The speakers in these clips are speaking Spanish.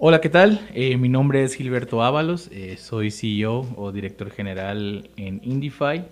Hola, ¿qué tal? Eh, mi nombre es Gilberto Ábalos, eh, soy CEO o director general en Indify.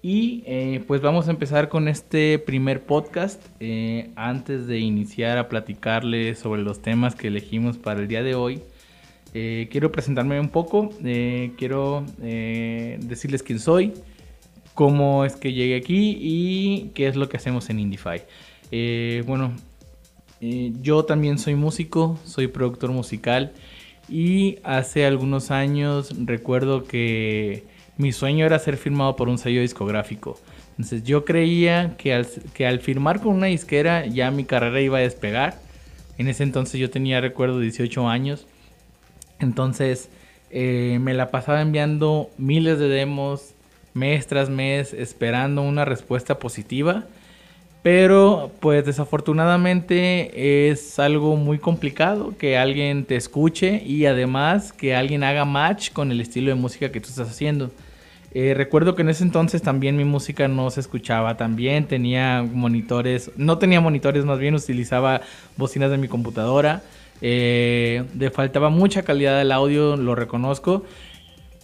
Y eh, pues vamos a empezar con este primer podcast. antes de iniciar a platicarles sobre los temas que elegimos para el día de hoy, quiero presentarme un poco. quiero decirles quién soy, cómo es que llegué aquí y qué es lo que hacemos en Indify. bueno, eh, yo también soy músico, soy productor musical y hace algunos años recuerdo que mi sueño era ser firmado por un sello discográfico. Entonces yo creía que al, que al firmar con una disquera ya mi carrera iba a despegar. En ese entonces yo tenía, recuerdo, 18 años. Entonces eh, me la pasaba enviando miles de demos, mes tras mes, esperando una respuesta positiva. Pero pues desafortunadamente es algo muy complicado que alguien te escuche y además que alguien haga match con el estilo de música que tú estás haciendo. Eh, recuerdo que en ese entonces también mi música no se escuchaba tan bien, tenía monitores, no tenía monitores, más bien utilizaba bocinas de mi computadora. Eh, faltaba mucha calidad del audio, lo reconozco.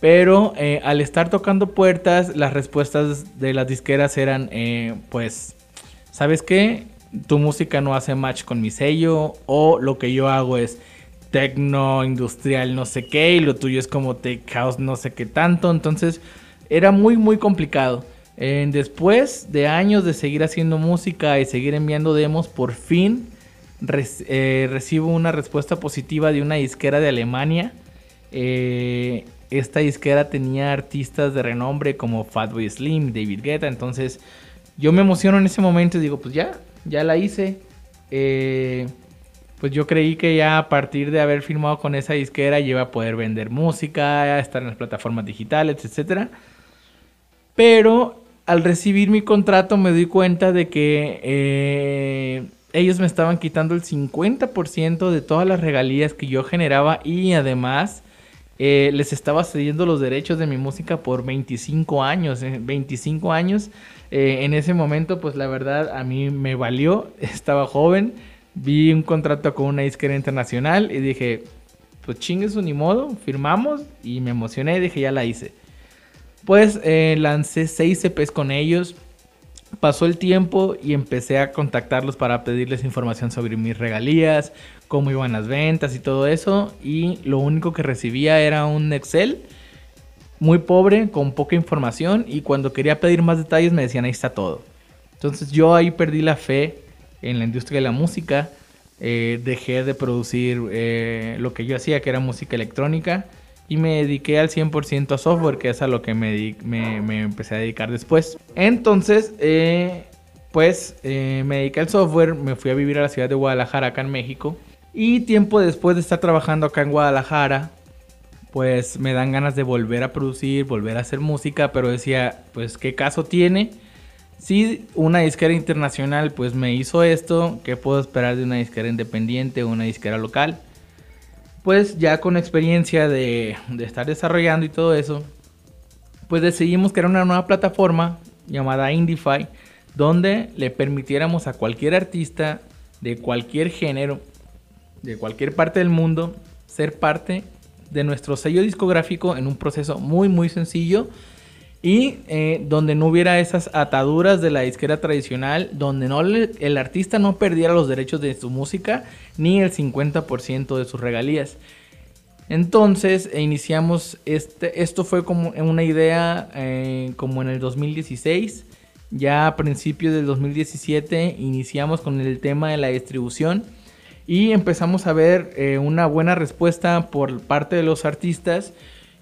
Pero eh, al estar tocando puertas, las respuestas de las disqueras eran pues ¿sabes qué? Tu música no hace match con mi sello o lo que yo hago es tecno, industrial, no sé qué, y lo tuyo es como tech house, no sé qué tanto. Entonces era muy, muy complicado. después de años de seguir haciendo música y seguir enviando demos, por fin eh, recibo una respuesta positiva de una disquera de Alemania. Eh, esta disquera tenía artistas de renombre como Fatboy Slim, David Guetta, entonces yo me emociono en ese momento y digo, pues ya, ya la hice. Eh, pues yo creí que ya a partir de haber firmado con esa disquera iba a poder vender música, estar en las plataformas digitales, etc. Pero al recibir mi contrato me di cuenta de que eh, ellos me estaban quitando el 50% de todas las regalías que yo generaba y además eh, les estaba cediendo los derechos de mi música por 25 años. 25 años eh, en ese momento, pues la verdad a mí me valió, estaba joven, vi un contrato con una disquera internacional y dije, pues chingue su ni modo, firmamos y me emocioné y dije, ya la hice. Pues eh, lancé 6 CPs con ellos, pasó el tiempo y empecé a contactarlos para pedirles información sobre mis regalías, cómo iban las ventas y todo eso. Y lo único que recibía era un Excel muy pobre, con poca información y cuando quería pedir más detalles me decían ahí está todo. Entonces yo ahí perdí la fe en la industria de la música, eh, dejé de producir eh, lo que yo hacía, que era música electrónica, y me dediqué al 100% a software, que es a lo que me, me, empecé a dedicar después. Entonces, eh, pues me dediqué al software, me fui a vivir a la ciudad de Guadalajara, acá en México, y tiempo después de estar trabajando acá en Guadalajara, pues me dan ganas de volver a producir, volver a hacer música, pero decía, pues qué caso tiene. Si una disquera internacional pues me hizo esto, ¿qué puedo esperar de una disquera independiente o una disquera local? Pues ya con experiencia de, de estar desarrollando y todo eso, pues decidimos crear una nueva plataforma llamada Indify, donde le permitiéramos a cualquier artista de cualquier género, de cualquier parte del mundo, ser parte de nuestro sello discográfico en un proceso muy muy sencillo y eh, donde no hubiera esas ataduras de la disquera tradicional, donde no el artista no perdiera los derechos de su música ni el 50% de sus regalías. Entonces e iniciamos este, esto fue como una idea eh, como en el 2016, ya a principios del 2017 iniciamos con el tema de la distribución y empezamos a ver eh, una buena respuesta por parte de los artistas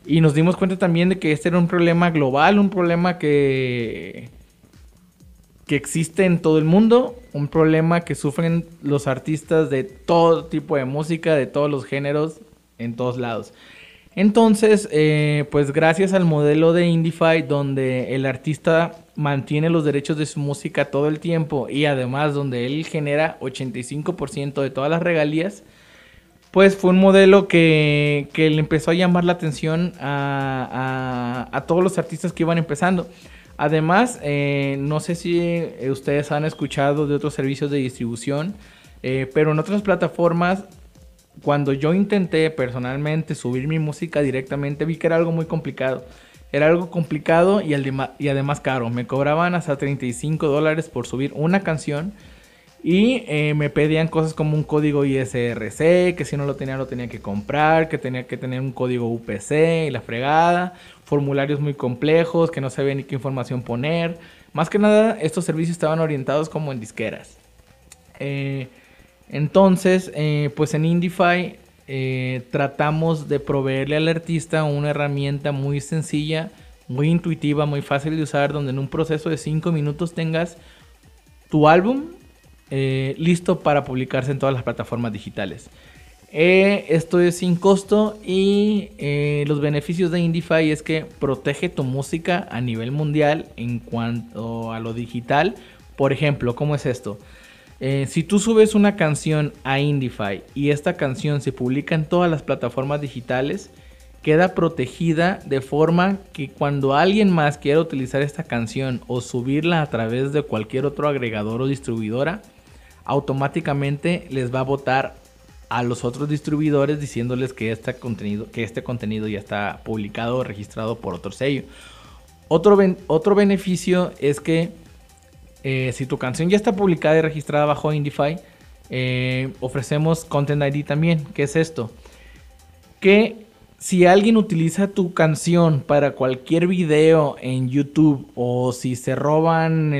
y nos dimos cuenta también de que este era un problema global, un problema que, que existe en todo el mundo, un problema que sufren los artistas de todo tipo de música, de todos los géneros, en todos lados. Entonces, eh, pues gracias al modelo de Indify, donde el artista mantiene los derechos de su música todo el tiempo y además donde él genera 85% de todas las regalías, pues fue un modelo que, le empezó a llamar la atención a, todos los artistas que iban empezando. Además, eh, no sé si eh, ustedes han escuchado de otros servicios de distribución, pero en otras plataformas cuando yo intenté personalmente subir mi música directamente, vi que era algo muy complicado. Era algo complicado y, además caro. Me cobraban hasta 35 dólares por subir una canción. Y eh, me pedían cosas como un código ISRC, que si no lo tenía lo tenía que comprar, que tenía que tener un código UPC y la fregada, formularios muy complejos, que no sabía ni qué información poner. Más que nada, estos servicios estaban orientados como en disqueras. Eh, entonces, eh, pues en Indify eh, tratamos de proveerle al artista una herramienta muy sencilla, muy intuitiva, muy fácil de usar, donde en un proceso de 5 minutos tengas tu álbum listo para publicarse en todas las plataformas digitales. esto es sin costo y los beneficios de Indify es que protege tu música a nivel mundial en cuanto a lo digital. Por ejemplo, ¿cómo es esto? Eh, si tú subes una canción a Indify y esta canción se publica en todas las plataformas digitales, queda protegida de forma que cuando alguien más quiera utilizar esta canción o subirla a través de cualquier otro agregador o distribuidora, automáticamente les va a votar a los otros distribuidores diciéndoles que este contenido, que este contenido ya está publicado o registrado por otro sello. Otro, otro beneficio es que eh, si tu canción ya está publicada y registrada bajo Indify, eh, ofrecemos Content ID también. ¿Qué es esto? Que si alguien utiliza tu canción para cualquier video en YouTube o si se roban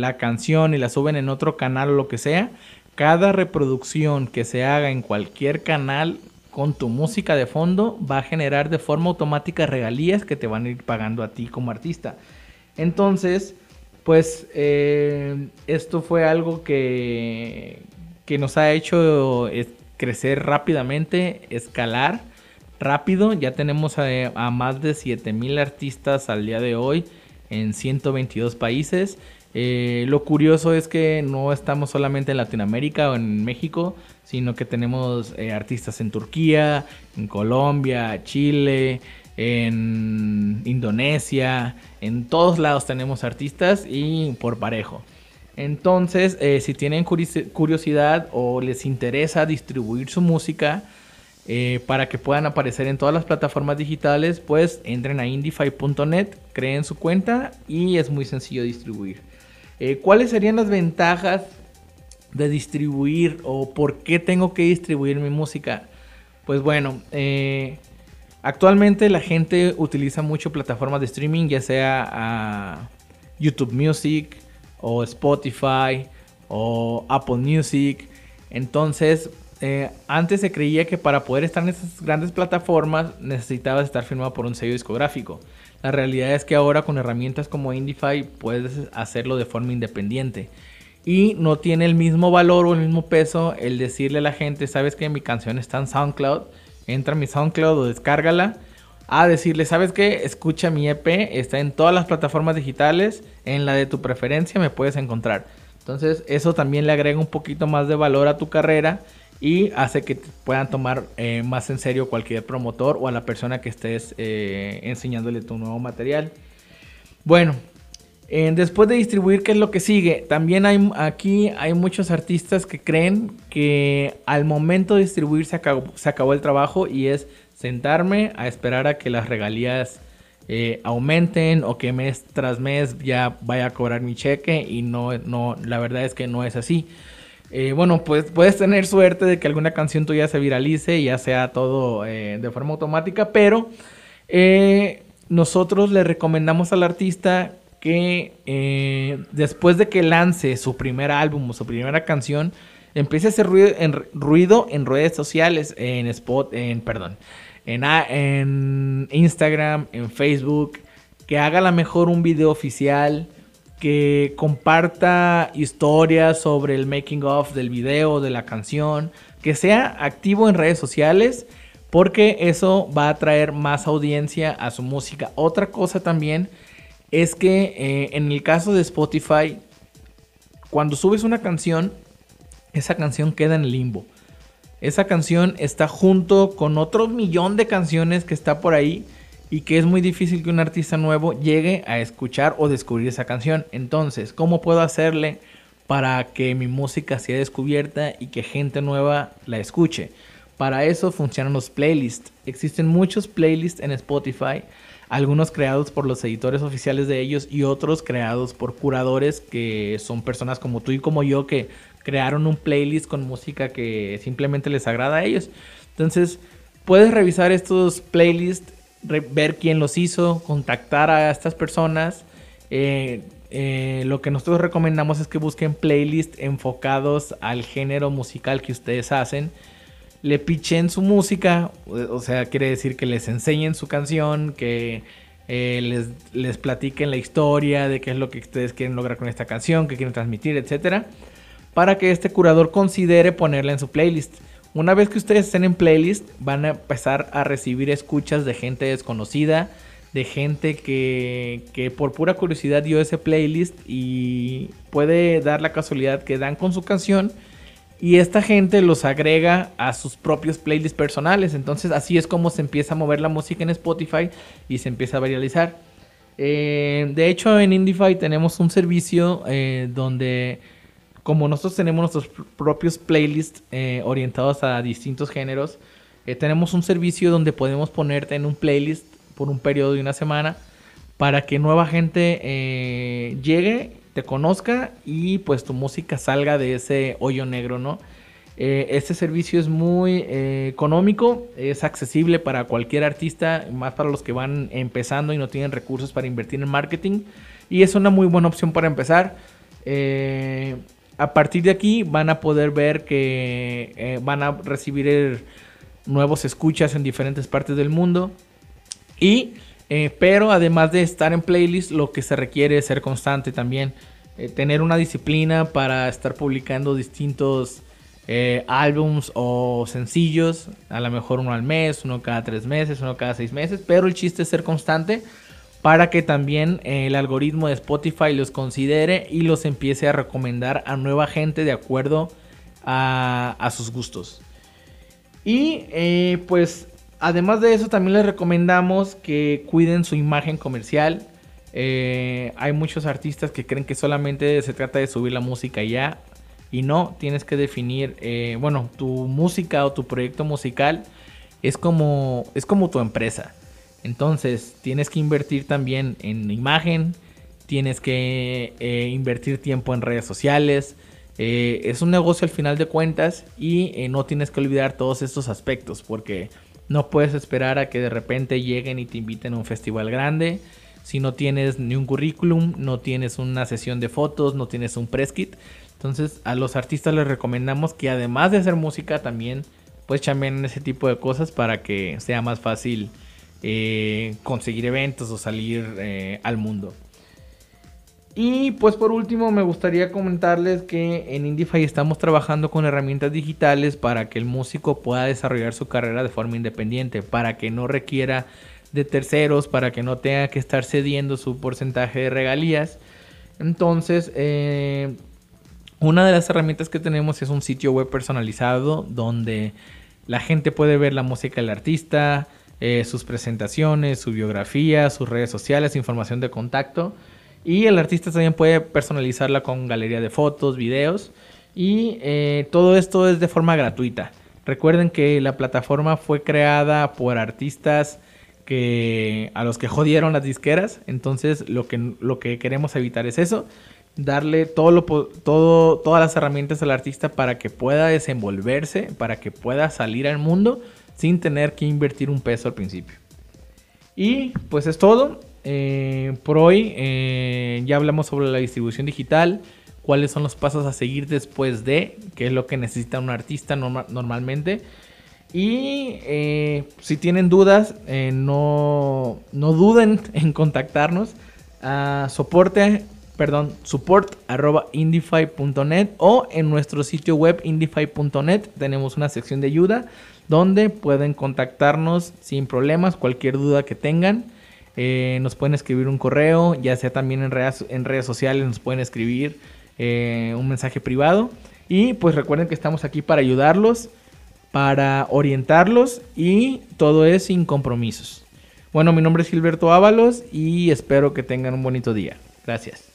la canción y la suben en otro canal o lo que sea, cada reproducción que se haga en cualquier canal con tu música de fondo va a generar de forma automática regalías que te van a ir pagando a ti como artista. Entonces, pues eh, esto fue algo que, que nos ha hecho crecer rápidamente, escalar rápido. Ya tenemos a, más de 7000 artistas al día de hoy en 122 países. Eh, lo curioso es que no estamos solamente en Latinoamérica o en México, sino que tenemos eh, artistas en Turquía, en Colombia, Chile, en Indonesia, en todos lados tenemos artistas y por parejo. Entonces, eh, si tienen curiosidad o les interesa distribuir su música eh, para que puedan aparecer en todas las plataformas digitales, pues entren a indify.net, creen su cuenta y es muy sencillo distribuir. Eh, ¿Cuáles serían las ventajas de distribuir o por qué tengo que distribuir mi música? Pues bueno, Actualmente la gente utiliza mucho plataformas de streaming, ya sea YouTube Music o Spotify o Apple Music. Entonces, eh, antes se creía que para poder estar en esas grandes plataformas necesitabas estar firmado por un sello discográfico. La realidad es que ahora con herramientas como Indify puedes hacerlo de forma independiente. Y no tiene el mismo valor o el mismo peso el decirle a la gente, sabes que mi canción está en SoundCloud entra a mi SoundCloud o descárgala. A decirle, ¿sabes qué? Escucha mi EP, está en todas las plataformas digitales, en la de tu preferencia me puedes encontrar. Entonces eso también le agrega un poquito más de valor a tu carrera y hace que puedan tomar eh, más en serio cualquier promotor o a la persona que estés eh, enseñándole tu nuevo material. Bueno, después de distribuir, ¿qué es lo que sigue? También hay aquí hay muchos artistas que creen que al momento de distribuir se acabó, el trabajo y es sentarme a esperar a que las regalías eh, aumenten o que mes tras mes ya vaya a cobrar mi cheque y no, no la verdad es que no es así. Eh, bueno, pues puedes tener suerte de que alguna canción tuya se viralice y ya sea todo eh, de forma automática, pero nosotros le recomendamos al artista que eh, después de que lance su primer álbum o su primera canción, empiece a hacer ruido en, ruido en redes sociales, en Spot, en perdón, en, en Instagram, en Facebook, que haga la mejor un video oficial, que comparta historias sobre el making of del video, de la canción, que sea activo en redes sociales, porque eso va a traer más audiencia a su música. Otra cosa también es que eh, en el caso de Spotify, cuando subes una canción, esa canción queda en limbo. Esa canción está junto con otro millón de canciones que está por ahí y que es muy difícil que un artista nuevo llegue a escuchar o descubrir esa canción. Entonces, ¿cómo puedo hacerle para que mi música sea descubierta y que gente nueva la escuche. Para eso funcionan los playlists. Existen muchos playlists en Spotify, algunos creados por los editores oficiales de ellos y otros creados por curadores que son personas como tú y como yo que crearon un playlist con música que simplemente les agrada a ellos. Entonces, puedes revisar estos playlists, ver quién los hizo, contactar a estas personas. Eh, eh, lo que nosotros recomendamos es que busquen playlists enfocados al género musical que ustedes hacen. Le pichen su música, o sea, quiere decir que les enseñen su canción, que eh, les, platiquen la historia de qué es lo que ustedes quieren lograr con esta canción, qué quieren transmitir, etcétera, para que este curador considere ponerla en su playlist. Una vez que ustedes estén en playlist, van a empezar a recibir escuchas de gente desconocida, de gente que, que por pura curiosidad dio ese playlist y puede dar la casualidad que dan con su canción y esta gente los agrega a sus propios playlists personales. Entonces así es como se empieza a mover la música en Spotify y se empieza a viralizar. Eh, de hecho en Indify tenemos un servicio eh, donde como nosotros tenemos nuestros propios playlists eh, orientados a distintos géneros, tenemos un servicio donde podemos ponerte en un playlist por un periodo de una semana para que nueva gente llegue, te conozca y pues tu música salga de ese hoyo negro, ¿no? Eh, este servicio es muy eh, económico, es accesible para cualquier artista, más para los que van empezando y no tienen recursos para invertir en marketing. Y es una muy buena opción para empezar. a partir de aquí van a poder ver que van a recibir nuevos escuchas en diferentes partes del mundo. Y, eh, pero además de estar en playlist, lo que se requiere es ser constante también. Eh, tener una disciplina para estar publicando distintos eh, álbums o sencillos. A lo mejor uno al mes, uno cada tres meses, uno cada seis meses. Pero el chiste es ser constante para que también el algoritmo de Spotify los considere y los empiece a recomendar a nueva gente de acuerdo a, a sus gustos. Y pues Además de eso, también les recomendamos que cuiden su imagen comercial. Eh, hay muchos artistas que creen que solamente se trata de subir la música y ya. Y no, tienes que definir, eh, bueno, tu música o tu proyecto musical es como, es como tu empresa. Entonces, tienes que invertir también en imagen, tienes que eh, invertir tiempo en redes sociales. es un negocio al final de cuentas y no tienes que olvidar todos estos aspectos porque no puedes esperar a que de repente lleguen y te inviten a un festival grande. Si no tienes ni un currículum, no tienes una sesión de fotos, no tienes un press kit. Entonces a los artistas les recomendamos que además de hacer música también pues en ese tipo de cosas para que sea más fácil eh, conseguir eventos o salir eh, al mundo. Y pues por último me gustaría comentarles que en Indify estamos trabajando con herramientas digitales para que el músico pueda desarrollar su carrera de forma independiente, para que no requiera de terceros, para que no tenga que estar cediendo su porcentaje de regalías. Entonces, eh, una de las herramientas que tenemos es un sitio web personalizado donde la gente puede ver la música del artista, eh, sus presentaciones, su biografía, sus redes sociales, información de contacto. Y el artista también puede personalizarla con galería de fotos, videos. Y eh, todo esto es de forma gratuita. Recuerden que la plataforma fue creada por artistas que a los que jodieron las disqueras. Entonces lo que, lo que queremos evitar es eso. Darle todo lo, todo, todas las herramientas al artista para que pueda desenvolverse, para que pueda salir al mundo sin tener que invertir un peso al principio. Y pues es todo. Eh, por hoy eh, ya hablamos sobre la distribución digital, cuáles son los pasos a seguir después de, qué es lo que necesita un artista normalmente. Y eh, si tienen dudas, no, no, duden en contactarnos a soporte, perdón, support indify.net o en nuestro sitio web indify.net tenemos una sección de ayuda donde pueden contactarnos sin problemas, cualquier duda que tengan. Eh, nos pueden escribir un correo, ya sea también en redes, en redes sociales, nos pueden escribir eh, un mensaje privado. Y pues recuerden que estamos aquí para ayudarlos, para orientarlos y todo es sin compromisos. Bueno, mi nombre es Gilberto Ábalos y espero que tengan un bonito día. Gracias.